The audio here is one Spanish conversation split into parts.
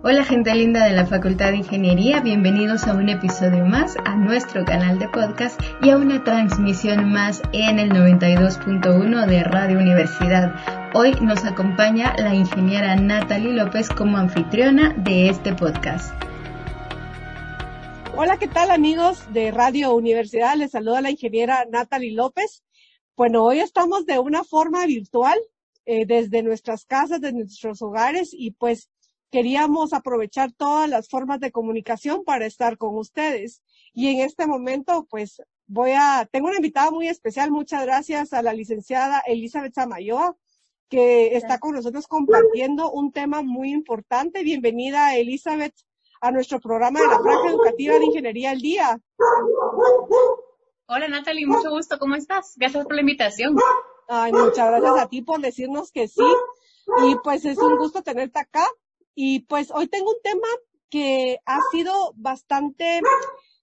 Hola gente linda de la Facultad de Ingeniería, bienvenidos a un episodio más a nuestro canal de podcast y a una transmisión más en el 92.1 de Radio Universidad. Hoy nos acompaña la ingeniera Natalie López como anfitriona de este podcast. Hola, ¿qué tal amigos de Radio Universidad? Les saluda la ingeniera Natalie López. Bueno, hoy estamos de una forma virtual eh, desde nuestras casas, desde nuestros hogares y pues queríamos aprovechar todas las formas de comunicación para estar con ustedes. Y en este momento, pues voy a, tengo una invitada muy especial. Muchas gracias a la licenciada Elizabeth Samayoa, que está con nosotros compartiendo un tema muy importante. Bienvenida, Elizabeth, a nuestro programa de la Franja Educativa de Ingeniería al Día. Hola, Natalie, mucho gusto. ¿Cómo estás? Gracias por la invitación. Ay, muchas gracias a ti por decirnos que sí. Y pues es un gusto tenerte acá. Y pues hoy tengo un tema que ha sido bastante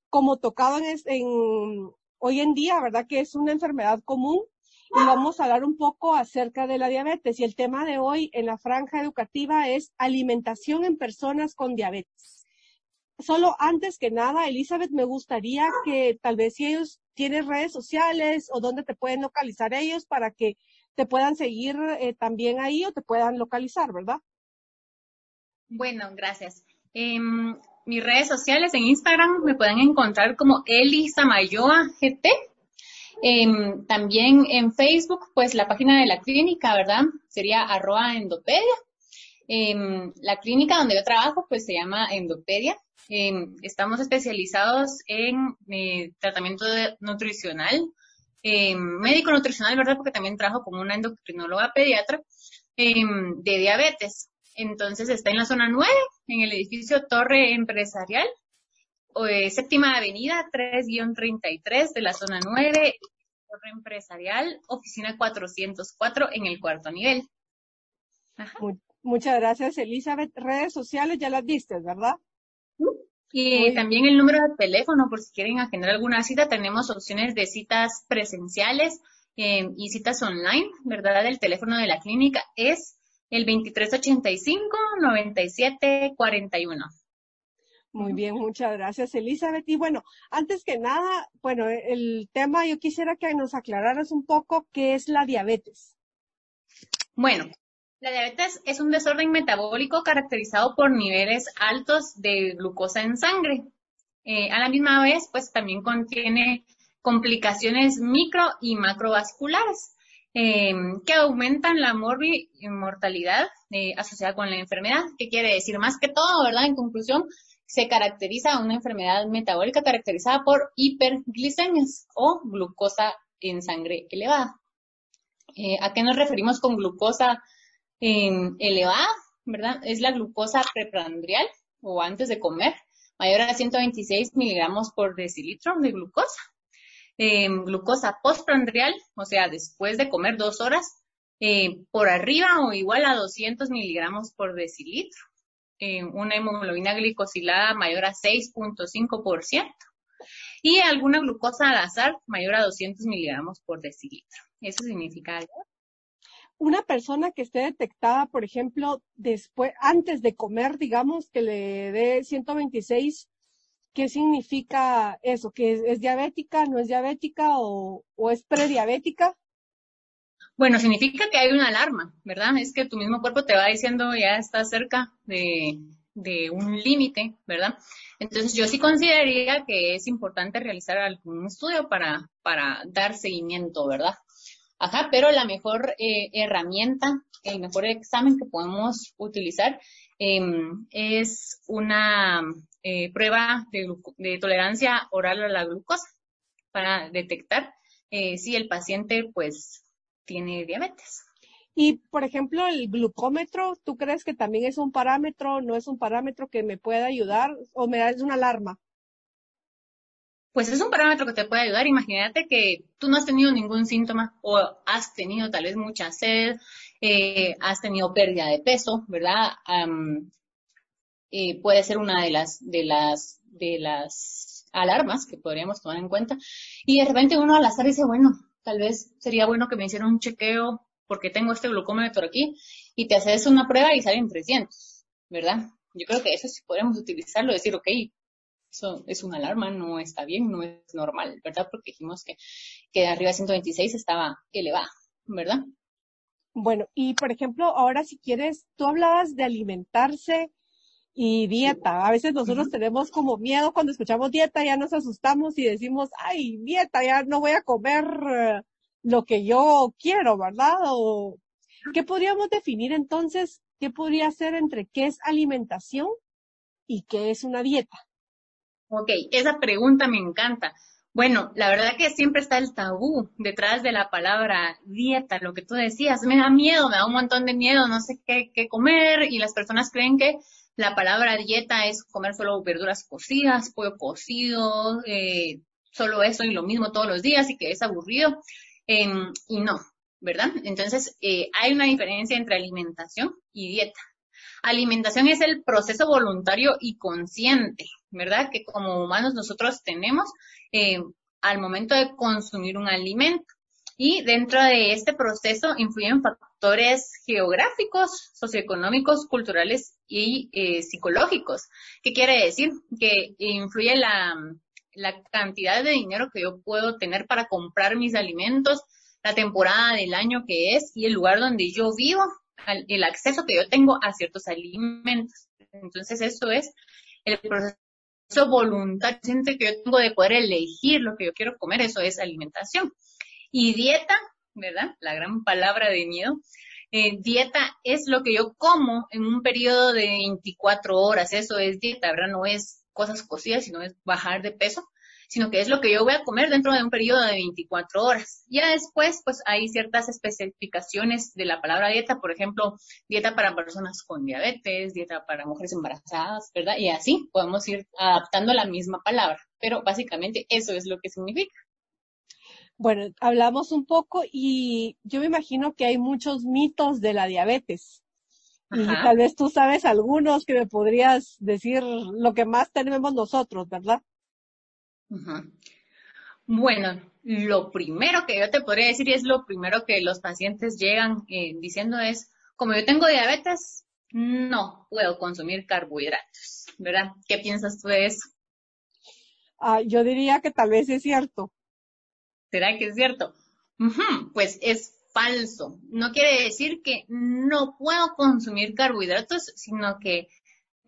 como tocado en, hoy en día, ¿verdad? Que es una enfermedad común y vamos a hablar un poco acerca de la diabetes. Y el tema de hoy en la franja educativa es alimentación en personas con diabetes. Solo antes que nada, Elizabeth, me gustaría que tal vez si ellos tienen redes sociales o dónde te pueden localizar ellos para que te puedan seguir eh, también ahí o te puedan localizar, ¿verdad? Bueno, gracias. Em, mis redes sociales en Instagram me pueden encontrar como Elisa Mayoa GT. Em, también en Facebook, pues la página de la clínica, ¿verdad? Sería arroba endopedia. Em, la clínica donde yo trabajo, pues se llama Endopedia. estamos especializados en eh, tratamiento nutricional, médico nutricional, ¿verdad? Porque también trabajo como una endocrinóloga pediatra de diabetes. Entonces está en la zona 9, en el edificio Torre Empresarial, eh, séptima avenida 3-33 de la zona 9, Torre Empresarial, oficina 404 en el cuarto nivel. Muchas gracias, Elizabeth. Redes sociales ya las viste, ¿verdad? Y también el número de teléfono, por si quieren agendar alguna cita, tenemos opciones de citas presenciales eh, y citas online, ¿verdad? El teléfono de la clínica es el 2385-9741. Muy bien, muchas gracias, Elizabeth. Y bueno, antes que nada, bueno, el tema yo quisiera que nos aclararas un poco qué es la diabetes. Bueno, la diabetes es un desorden metabólico caracterizado por niveles altos de glucosa en sangre. Eh, a la misma vez, pues también contiene complicaciones micro y macrovasculares. Em, que aumentan la mortalidad eh, asociada con la enfermedad. ¿Qué quiere decir? Más que todo, ¿verdad? En conclusión, se caracteriza una enfermedad metabólica caracterizada por hiperglicemias o glucosa en sangre elevada. Eh, ¿A qué nos referimos con glucosa elevada? ¿Verdad? Es la glucosa preprandial o antes de comer, mayor a 126 miligramos por decilitro de glucosa eh, glucosa postprandial, o sea, después de comer dos horas, eh, por arriba o igual a 200 miligramos por decilitro. Eh, una hemoglobina glicosilada mayor a 6.5% y alguna glucosa al azar mayor a 200 miligramos por decilitro. Eso significa algo. Una persona que esté detectada, por ejemplo, después, antes de comer, digamos, que le dé 126 ¿qué significa eso? ¿Que es, diabética, no es diabética o, es prediabética? Bueno, significa que hay una alarma, ¿verdad? Es que tu mismo cuerpo te va diciendo ya está cerca de, un límite, ¿verdad? Entonces yo sí consideraría que es importante realizar algún estudio para, dar seguimiento, ¿verdad? Ajá, pero la mejor eh, herramienta, el mejor examen que podemos utilizar em, es una eh, prueba de, tolerancia oral a la glucosa para detectar eh, si el paciente pues tiene diabetes. Y, por ejemplo, el glucómetro, ¿tú crees que también es un parámetro, no es un parámetro que me pueda ayudar o me da una alarma? Pues es un parámetro que te puede ayudar. Imagínate que tú no has tenido ningún síntoma o has tenido tal vez mucha sed, eh, has tenido pérdida de peso, ¿verdad? Eh, puede ser una de las, de las, de las alarmas que podríamos tomar en cuenta. Y de repente uno al azar dice, bueno, tal vez sería bueno que me hiciera un chequeo porque tengo este glucómetro aquí y te haces una prueba y salen 300, ¿verdad? Yo creo que eso sí podemos utilizarlo, decir, ok, eso es una alarma, no está bien, no es normal, ¿verdad? Porque dijimos que, que de arriba de 126 estaba elevada, ¿verdad? Bueno, y por ejemplo, ahora si quieres, tú hablabas de alimentarse y dieta. A veces nosotros tenemos como miedo cuando escuchamos dieta, ya nos asustamos y decimos, ay, dieta, ya no voy a comer eh, lo que yo quiero, ¿verdad? O, ¿Qué podríamos definir entonces? ¿Qué podría ser entre qué es alimentación y qué es una dieta? Ok, esa pregunta me encanta. Bueno, la verdad que siempre está el tabú detrás de la palabra dieta, lo que tú decías, me da miedo, me da un montón de miedo, no sé qué, qué comer y las personas creen que la palabra dieta es comer solo verduras cocidas, pollo cocido, eh, solo eso y lo mismo todos los días y que es aburrido. Em, y no, ¿verdad? Entonces, eh, hay una diferencia entre alimentación y dieta. Alimentación es el proceso voluntario y consciente, ¿verdad? Que como humanos nosotros tenemos eh, al momento de consumir un alimento. Y dentro de este proceso influyen factores geográficos, socioeconómicos, culturales y eh, psicológicos. ¿Qué quiere decir? Que influye la, la cantidad de dinero que yo puedo tener para comprar mis alimentos, la temporada del año que es y el lugar donde yo vivo, el acceso que yo tengo a ciertos alimentos. Entonces, eso es el proceso voluntario que yo tengo de poder elegir lo que yo quiero comer, eso es alimentación. Y dieta, ¿verdad? La gran palabra de miedo. Eh, dieta es lo que yo como en un periodo de 24 horas, eso es dieta, ¿verdad? No es cosas cocidas, sino es bajar de peso sino que es lo que yo voy a comer dentro de un periodo de 24 horas. Ya después, pues hay ciertas especificaciones de la palabra dieta, por ejemplo, dieta para personas con diabetes, dieta para mujeres embarazadas, ¿verdad? Y así podemos ir adaptando la misma palabra, pero básicamente eso es lo que significa. Bueno, hablamos un poco y yo me imagino que hay muchos mitos de la diabetes. Y tal vez tú sabes algunos que me podrías decir lo que más tenemos nosotros, ¿verdad? Bueno, lo primero que yo te podría decir y es lo primero que los pacientes llegan eh, diciendo es, como yo tengo diabetes, no puedo consumir carbohidratos, ¿verdad? ¿Qué piensas tú de eso? Ah, yo diría que tal vez es cierto. ¿Será que es cierto? Pues es falso. No quiere decir que no puedo consumir carbohidratos, sino que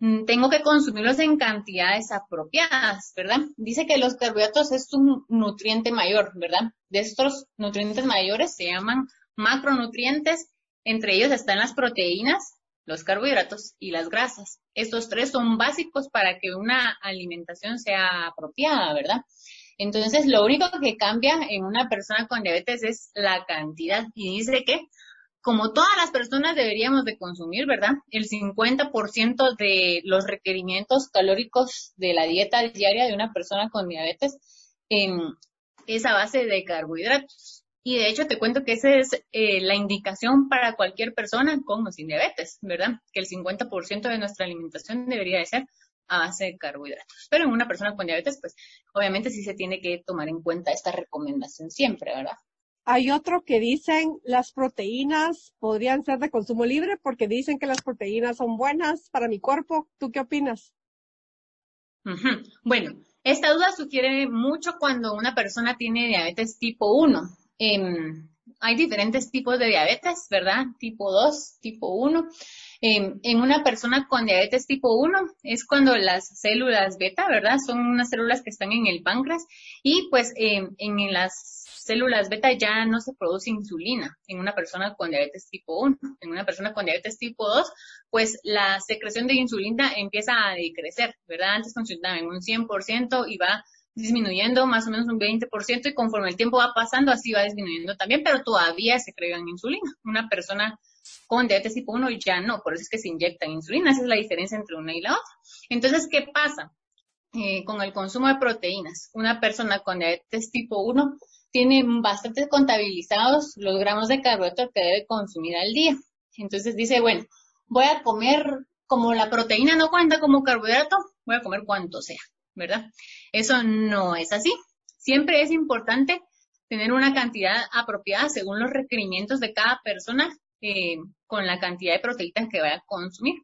Mm, tengo que consumirlos en cantidades apropiadas, ¿verdad? Dice que los carbohidratos es un nutriente mayor, ¿verdad? De estos nutrientes mayores se llaman macronutrientes, entre ellos están las proteínas, los carbohidratos y las grasas. Estos tres son básicos para que una alimentación sea apropiada, ¿verdad? Entonces, lo único que cambia en una persona con diabetes es la cantidad. Y dice que como todas las personas deberíamos de consumir, ¿verdad? El 50% de los requerimientos calóricos de la dieta diaria de una persona con diabetes es a base de carbohidratos. Y de hecho te cuento que esa es eh, la indicación para cualquier persona con o sin diabetes, ¿verdad? Que el 50% de nuestra alimentación debería de ser a base de carbohidratos. Pero en una persona con diabetes, pues obviamente sí se tiene que tomar en cuenta esta recomendación siempre, ¿verdad? Hay otro que dicen las proteínas podrían ser de consumo libre porque dicen que las proteínas son buenas para mi cuerpo. ¿Tú qué opinas? Bueno, esta duda sugiere mucho cuando una persona tiene diabetes tipo 1. Em, hay diferentes tipos de diabetes, ¿verdad? Tipo 2, tipo 1. En una persona con diabetes tipo 1 es cuando las células beta, ¿verdad? Son unas células que están en el páncreas y pues en las células beta ya no se produce insulina en una persona con diabetes tipo 1. En una persona con diabetes tipo 2, pues la secreción de insulina empieza a decrecer, ¿verdad? Antes funcionaba en un 100% y va disminuyendo más o menos un 20% y conforme el tiempo va pasando así va disminuyendo también, pero todavía se crean insulina. Una persona con diabetes tipo 1 ya no, por eso es que se inyectan insulina, esa es la diferencia entre una y la otra. Entonces, ¿qué pasa? Eh, con el consumo de proteínas. Una persona con diabetes tipo 1 tiene bastante contabilizados los gramos de carbohidrato que debe consumir al día. Entonces dice, bueno, voy a comer, como la proteína no cuenta como carbohidrato, voy a comer cuanto sea, ¿verdad? Eso no es así. Siempre es importante tener una cantidad apropiada según los requerimientos de cada persona eh, con la cantidad de proteínas que vaya a consumir.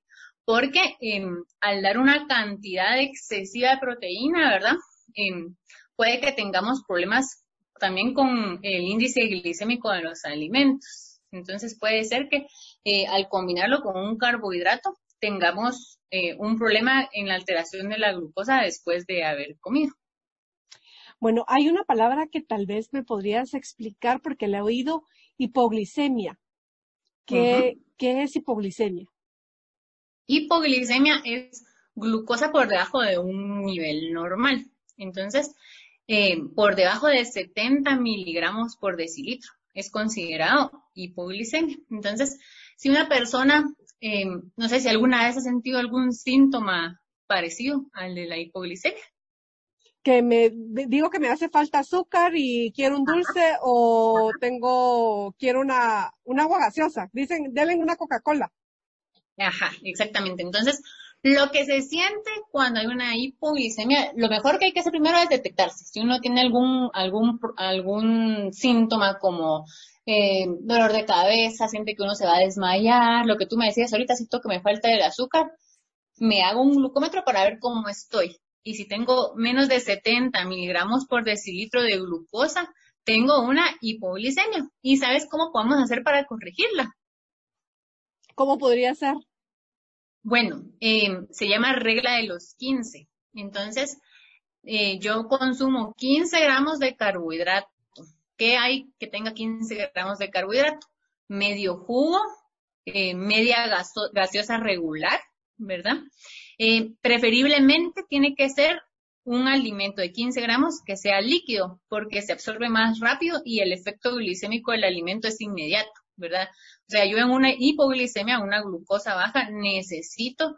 porque em, al dar una cantidad excesiva de proteína, ¿verdad? Em, puede que tengamos problemas también con el índice glicémico de los alimentos. Entonces puede ser que eh, al combinarlo con un carbohidrato tengamos eh, un problema en la alteración de la glucosa después de haber comido. Bueno, hay una palabra que tal vez me podrías explicar porque la he oído, hipoglicemia. ¿Qué, ¿qué es hipoglicemia? Hipoglicemia es glucosa por debajo de un nivel normal. Entonces, eh, por debajo de 70 miligramos por decilitro es considerado hipoglicemia. Entonces, si una persona, eh, no sé si alguna vez ha sentido algún síntoma parecido al de la hipoglicemia. Que me digo que me hace falta azúcar y quiero un dulce o tengo, quiero una, una agua gaseosa. Dicen, denle una Coca-Cola. Ajá, exactamente. Entonces, lo que se siente cuando hay una hipoglicemia, lo mejor que hay que hacer primero es detectarse. Si uno tiene algún, algún, algún síntoma como eh, dolor de cabeza, siente que uno se va a desmayar, lo que tú me decías ahorita, siento que me falta el azúcar, me hago un glucómetro para ver cómo estoy. Y si tengo menos de 70 miligramos por decilitro de glucosa, tengo una hipoglicemia. ¿Y sabes cómo podemos hacer para corregirla? ¿Cómo podría ser? Bueno, eh, se llama regla de los 15. Entonces, eh, yo consumo 15 gramos de carbohidrato. ¿Qué hay que tenga 15 gramos de carbohidrato? Medio jugo, eh, media gaseosa regular, ¿verdad? Preferiblemente tiene que ser un alimento de 15 gramos que sea líquido, porque se absorbe más rápido y el efecto glicémico del alimento es inmediato, ¿verdad? O sea, yo en una hipoglicemia, una glucosa baja, necesito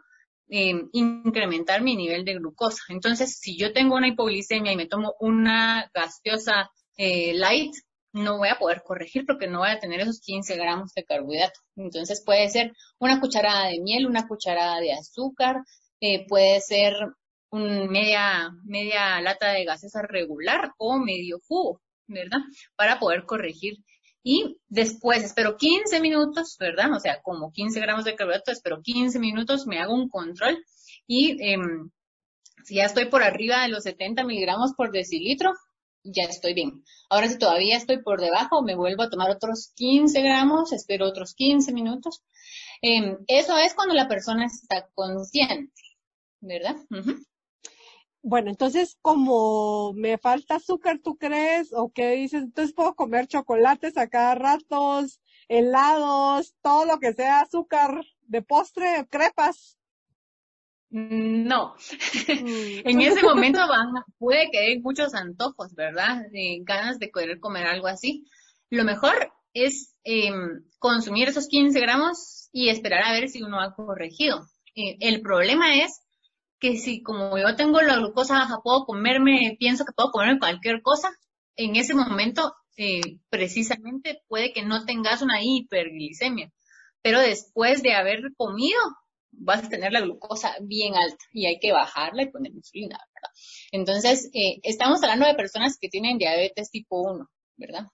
eh, incrementar mi nivel de glucosa. Entonces, si yo tengo una hipoglicemia y me tomo una gaseosa eh, light, no voy a poder corregir porque no voy a tener esos 15 gramos de carbohidrato. Entonces puede ser una cucharada de miel, una cucharada de azúcar, eh, puede ser un media, media lata de gaseosa regular o medio jugo, ¿verdad? Para poder corregir y después espero 15 minutos, ¿verdad? O sea, como 15 gramos de carbohidrato, espero 15 minutos, me hago un control y em, si ya estoy por arriba de los 70 miligramos por decilitro, ya estoy bien. Ahora si todavía estoy por debajo, me vuelvo a tomar otros 15 gramos, espero otros 15 minutos. Em, eso es cuando la persona está consciente, ¿verdad? Bueno, entonces, como me falta azúcar, ¿tú crees? ¿O qué dices? Entonces puedo comer chocolates a cada ratos, helados, todo lo que sea azúcar de postre, crepas. Mm, no, mm. en ese momento van, puede que haya muchos antojos, ¿verdad? Ganas de querer comer algo así. Lo mejor es em, consumir esos 15 gramos y esperar a ver si uno ha corregido. Eh, el problema es que si como yo tengo la glucosa baja, puedo comerme, pienso que puedo comerme cualquier cosa, en ese momento eh, precisamente puede que no tengas una hiperglicemia, pero después de haber comido vas a tener la glucosa bien alta y hay que bajarla y poner insulina, ¿verdad? Entonces, eh, estamos hablando de personas que tienen diabetes tipo 1, ¿verdad?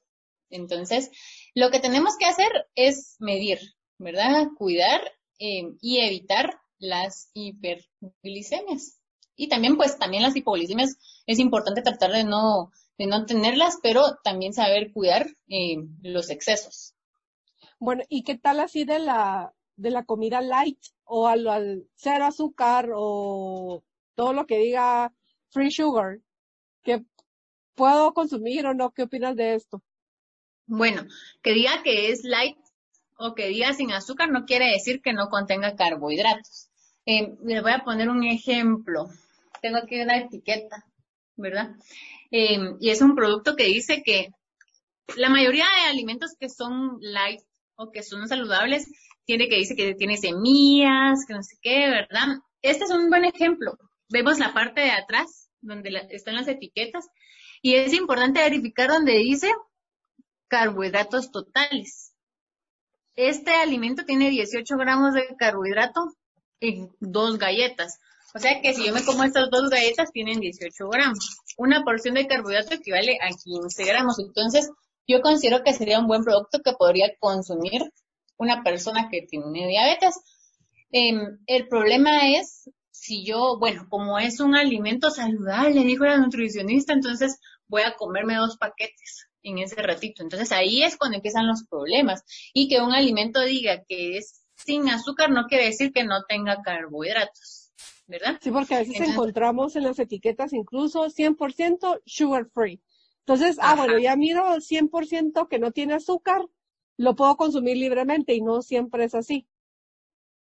Entonces, lo que tenemos que hacer es medir, ¿verdad? Cuidar eh, y evitar las hiperglicemias. Y también, pues, también las hipoglicemias es importante tratar de no, de no tenerlas, pero también saber cuidar eh, los excesos. Bueno, ¿y qué tal así de la, de la comida light o al, al cero azúcar o todo lo que diga free sugar? ¿Qué puedo consumir o no? ¿Qué opinas de esto? Bueno, que diga que es light o que diga sin azúcar no quiere decir que no contenga carbohidratos. Eh, les voy a poner un ejemplo. Tengo aquí una etiqueta, ¿verdad? Eh, y es un producto que dice que la mayoría de alimentos que son light o que son saludables, tiene que dice que tiene semillas, que no sé qué, ¿verdad? Este es un buen ejemplo. Vemos la parte de atrás, donde están las etiquetas, y es importante verificar donde dice carbohidratos totales. Este alimento tiene 18 gramos de carbohidrato en dos galletas. O sea que si yo me como estas dos galletas, tienen 18 gramos. Una porción de carbohidrato equivale a 15 gramos. Entonces, yo considero que sería un buen producto que podría consumir una persona que tiene diabetes. Em, el problema es si yo, bueno, como es un alimento saludable, dijo la nutricionista, entonces voy a comerme dos paquetes en ese ratito. Entonces ahí es cuando empiezan los problemas. Y que un alimento diga que es sin azúcar no quiere decir que no tenga carbohidratos, ¿verdad? Sí, porque a veces encontramos en las etiquetas incluso 100% sugar free. Entonces, ah, bueno, ya miro 100% que no tiene azúcar, lo puedo consumir libremente y no siempre es así.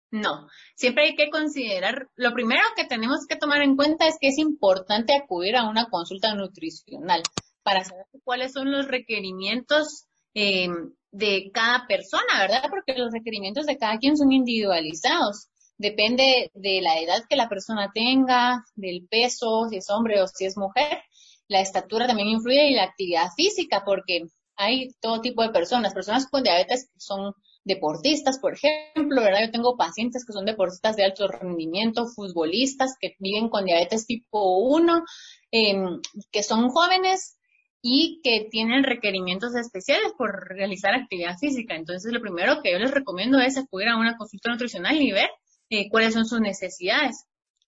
No, siempre hay que considerar, lo primero que tenemos que tomar en cuenta es que es importante acudir a una consulta nutricional para saber cuáles son los requerimientos eh, de cada persona, ¿verdad? Porque los requerimientos de cada quien son individualizados. Depende de la edad que la persona tenga, del peso, si es hombre o si es mujer. La estatura también influye y la actividad física, porque hay todo tipo de personas. Personas con diabetes son deportistas, por ejemplo, ¿verdad? Yo tengo pacientes que son deportistas de alto rendimiento, futbolistas que viven con diabetes tipo 1, em, que son jóvenes y que tienen requerimientos especiales por realizar actividad física. Entonces, lo primero que yo les recomiendo es acudir a una consulta nutricional y ver eh, cuáles son sus necesidades.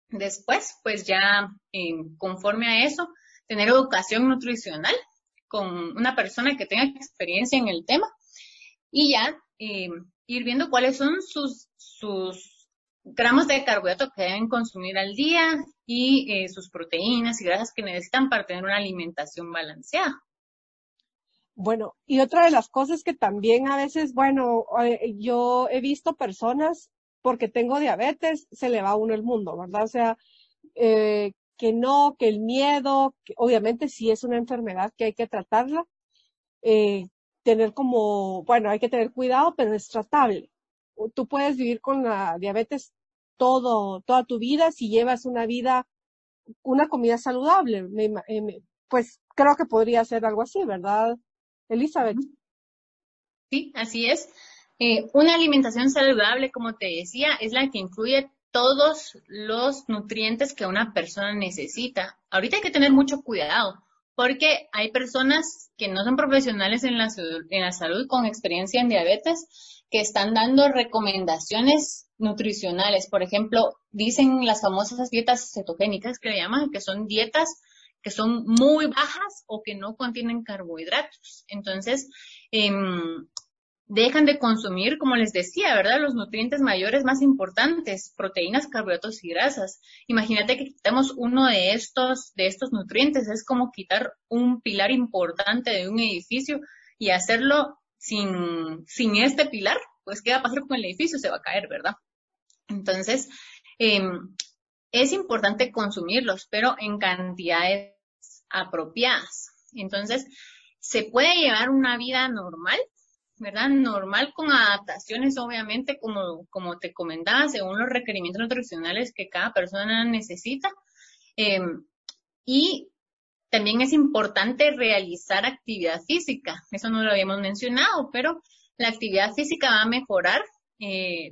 Después, pues ya em, conforme a eso, tener educación nutricional con una persona que tenga experiencia en el tema y ya eh, ir viendo cuáles son sus, sus gramos de carbohidrato que deben consumir al día y eh, sus proteínas y grasas que necesitan para tener una alimentación balanceada. Bueno, y otra de las cosas que también a veces, bueno, eh, yo he visto personas, porque tengo diabetes, se le va a uno el mundo, ¿verdad? O sea, eh, que no, que el miedo, obviamente sí es una enfermedad que hay que tratarla, eh, tener como, bueno, hay que tener cuidado, pero es tratable. Tú puedes vivir con la diabetes todo, toda tu vida si llevas una vida, una comida saludable. Eh, pues creo que podría ser algo así, ¿verdad, Elizabeth? Sí, así es. Eh, una alimentación saludable, como te decía, es la que incluye todos los nutrientes que una persona necesita. Ahorita hay que tener mucho cuidado porque hay personas que no son profesionales en la, en la salud con experiencia en diabetes que están dando recomendaciones nutricionales. Por ejemplo, dicen las famosas dietas cetogénicas que le llaman, que son dietas que son muy bajas o que no contienen carbohidratos. Entonces, eh, dejan de consumir, como les decía, ¿verdad? Los nutrientes mayores más importantes, proteínas, carbohidratos y grasas. Imagínate que quitamos uno de estos, de estos nutrientes. Es como quitar un pilar importante de un edificio y hacerlo sin, sin este pilar, pues ¿qué va a pasar con el edificio? Se va a caer, ¿verdad? Entonces, em, es importante consumirlos, pero en cantidades apropiadas. Entonces, se puede llevar una vida normal ¿verdad? Normal con adaptaciones, obviamente, como, como te comentaba, según los requerimientos nutricionales que cada persona necesita. Em, y también es importante realizar actividad física. Eso no lo habíamos mencionado, pero la actividad física va a mejorar eh,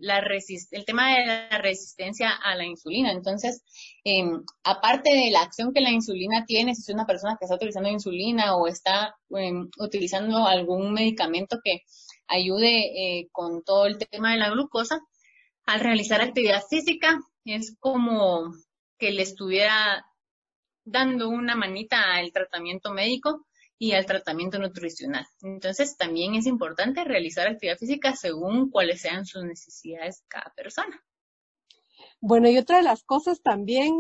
el tema de la resistencia a la insulina. Entonces, em, aparte de la acción que la insulina tiene, si es una persona que está utilizando insulina o está em, utilizando algún medicamento que ayude eh, con todo el tema de la glucosa, al realizar actividad física es como que le estuviera dando una manita al tratamiento médico y al tratamiento nutricional. Entonces, también es importante realizar actividad física según cuáles sean sus necesidades cada persona. Bueno, y otra de las cosas también,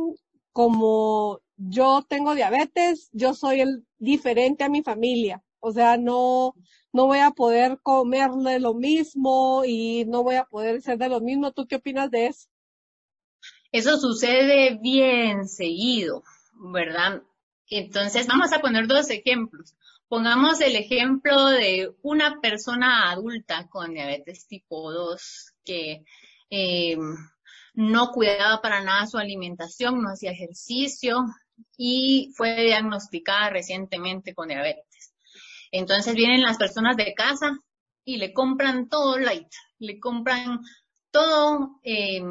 como yo tengo diabetes, yo soy el diferente a mi familia. O sea, no, no voy a poder comerle lo mismo y no voy a poder ser de lo mismo. ¿Tú qué opinas de eso? Eso sucede bien seguido, ¿verdad? Entonces, vamos a poner dos ejemplos. Pongamos el ejemplo de una persona adulta con diabetes tipo 2 que eh, no cuidaba para nada su alimentación, no hacía ejercicio y fue diagnosticada recientemente con diabetes. Entonces vienen las personas de casa y le compran todo light, le compran todo eh,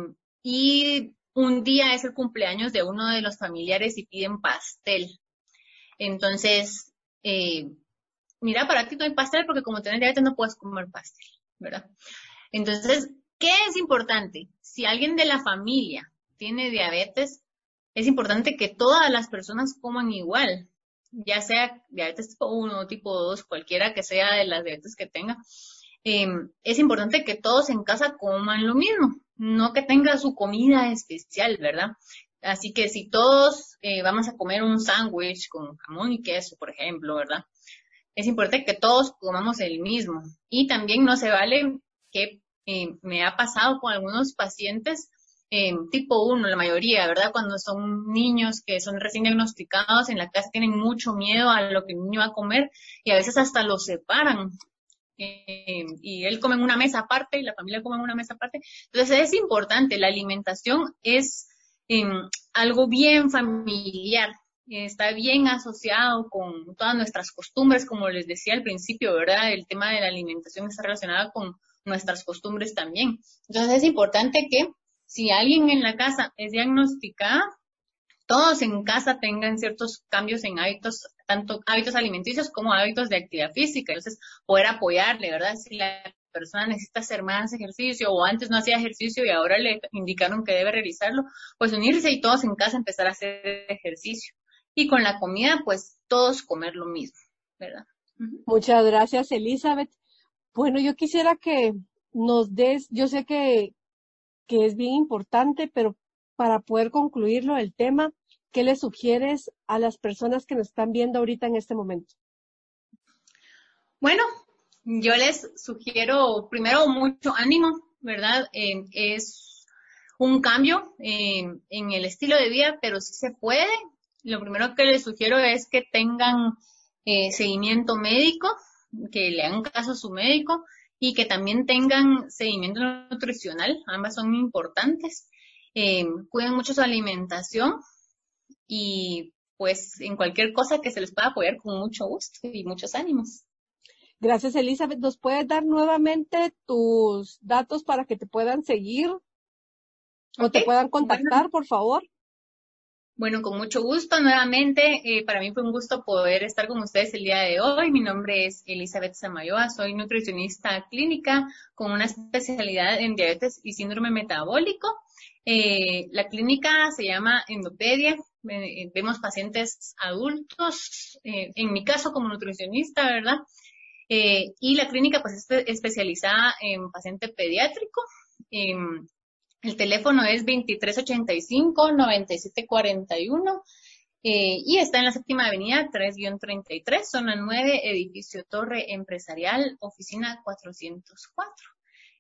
y un día es el cumpleaños de uno de los familiares y piden pastel. Entonces, eh, mira, para ti no hay pastel porque como tienes diabetes no puedes comer pastel, ¿verdad? Entonces, ¿Qué es importante? Si alguien de la familia tiene diabetes, es importante que todas las personas coman igual, ya sea diabetes tipo 1 o tipo 2, cualquiera que sea de las diabetes que tenga. Em, es importante que todos en casa coman lo mismo, no que tenga su comida especial, ¿verdad? Así que si todos eh, vamos a comer un sándwich con jamón y queso, por ejemplo, ¿verdad? Es importante que todos comamos el mismo. Y también no se vale que eh, me ha pasado con algunos pacientes eh, tipo 1, la mayoría, ¿verdad? Cuando son niños que son recién diagnosticados en la casa tienen mucho miedo a lo que el niño va a comer y a veces hasta lo separan. Eh, y él come en una mesa aparte y la familia come en una mesa aparte. Entonces es importante, la alimentación es em, algo bien familiar, está bien asociado con todas nuestras costumbres, como les decía al principio, ¿verdad? El tema de la alimentación está relacionado con nuestras costumbres también. Entonces es importante que si alguien en la casa es diagnosticada, todos en casa tengan ciertos cambios en hábitos, tanto hábitos alimenticios como hábitos de actividad física. Entonces, poder apoyarle, ¿verdad? Si la persona necesita hacer más ejercicio o antes no hacía ejercicio y ahora le indicaron que debe realizarlo, pues unirse y todos en casa empezar a hacer ejercicio. Y con la comida, pues todos comer lo mismo, ¿verdad? Muchas gracias, Elizabeth. Bueno, yo quisiera que nos des, yo sé que, que es bien importante, pero para poder concluirlo el tema, ¿qué le sugieres a las personas que nos están viendo ahorita en este momento? Bueno, yo les sugiero primero mucho ánimo, ¿verdad? Es un cambio en el estilo de vida, pero sí se puede. Lo primero que les sugiero es que tengan eh, seguimiento médico, que le hagan caso a su médico y que también tengan seguimiento nutricional, ambas son importantes. Eh, cuiden mucho su alimentación y pues en cualquier cosa que se les pueda apoyar con mucho gusto y muchos ánimos. Gracias, Elizabeth. ¿Nos puedes dar nuevamente tus datos para que te puedan seguir o te puedan contactar, por favor? Bueno, con mucho gusto. Nuevamente, eh, para mí fue un gusto poder estar con ustedes el día de hoy. Mi nombre es Elizabeth Samayoa, soy nutricionista clínica con una especialidad en diabetes y síndrome metabólico. Eh, la clínica se llama Endopedia. Eh, vemos pacientes adultos, en mi caso como nutricionista, ¿verdad? y la clínica pues es especializada en paciente pediátrico. El teléfono es 2385-9741 eh, y está en la séptima avenida 3-33, zona 9, edificio Torre Empresarial, oficina 404.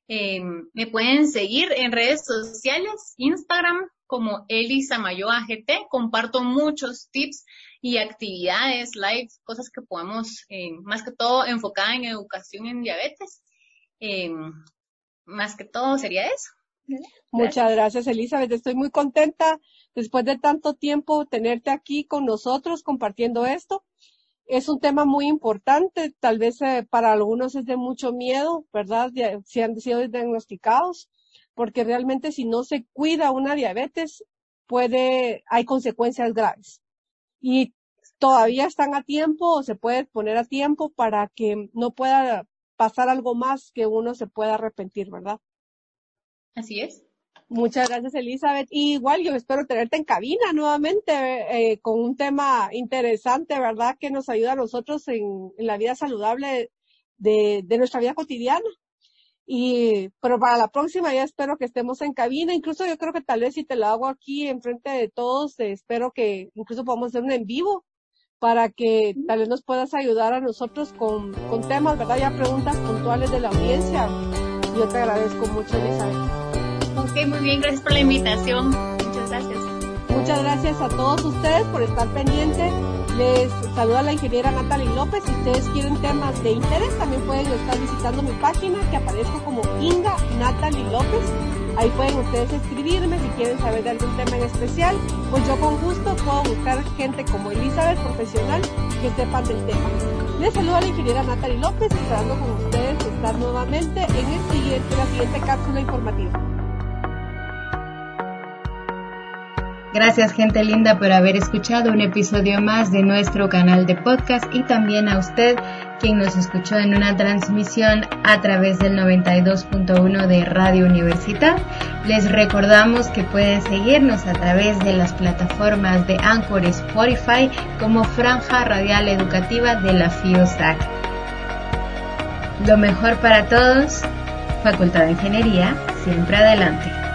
Eh, me pueden seguir en redes sociales, Instagram como Elisa Mayoa GT. Comparto muchos tips y actividades, lives, cosas que podemos, eh, más que todo enfocada en educación en diabetes. Eh, más que todo sería eso. Muchas gracias, Elizabeth. Estoy muy contenta después de tanto tiempo tenerte aquí con nosotros compartiendo esto. Es un tema muy importante, tal vez eh, para algunos es de mucho miedo, ¿verdad? Si han sido diagnosticados, porque realmente si no se cuida una diabetes, puede, hay consecuencias graves. Y todavía están a tiempo o se puede poner a tiempo para que no pueda pasar algo más que uno se pueda arrepentir, ¿verdad? Así es. Muchas gracias, Elizabeth. Y igual yo espero tenerte en cabina nuevamente eh, con un tema interesante, ¿verdad? Que nos ayuda a nosotros en, la vida saludable de, nuestra vida cotidiana. Y, pero para la próxima ya espero que estemos en cabina. Incluso yo creo que tal vez si te lo hago aquí enfrente de todos, eh, espero que incluso podamos hacer un en vivo para que tal vez nos puedas ayudar a nosotros con, con temas, ¿verdad? Ya preguntas puntuales de la audiencia. Yo te agradezco mucho, Elizabeth. Ok, muy bien, gracias por la invitación. Muchas gracias. Muchas gracias a todos ustedes por estar pendientes. Les saluda la ingeniera Natalie López. Si ustedes quieren temas de interés, también pueden estar visitando mi página que aparezco como Inga Natalie López. Ahí pueden ustedes escribirme si quieren saber de algún tema en especial. Pues yo con gusto puedo buscar gente como Elizabeth, profesional, que sepan del tema. Les saluda la ingeniera Natalie López, esperando con ustedes estar nuevamente en el siguiente, la siguiente cápsula informativa. Gracias gente linda por haber escuchado un episodio más de nuestro canal de podcast y también a usted quien nos escuchó en una transmisión a través del 92.1 de Radio Universidad. Les recordamos que pueden seguirnos a través de las plataformas de Anchor Spotify como Franja Radial Educativa de la FIOSAC. Lo mejor para todos, Facultad de Ingeniería, siempre adelante.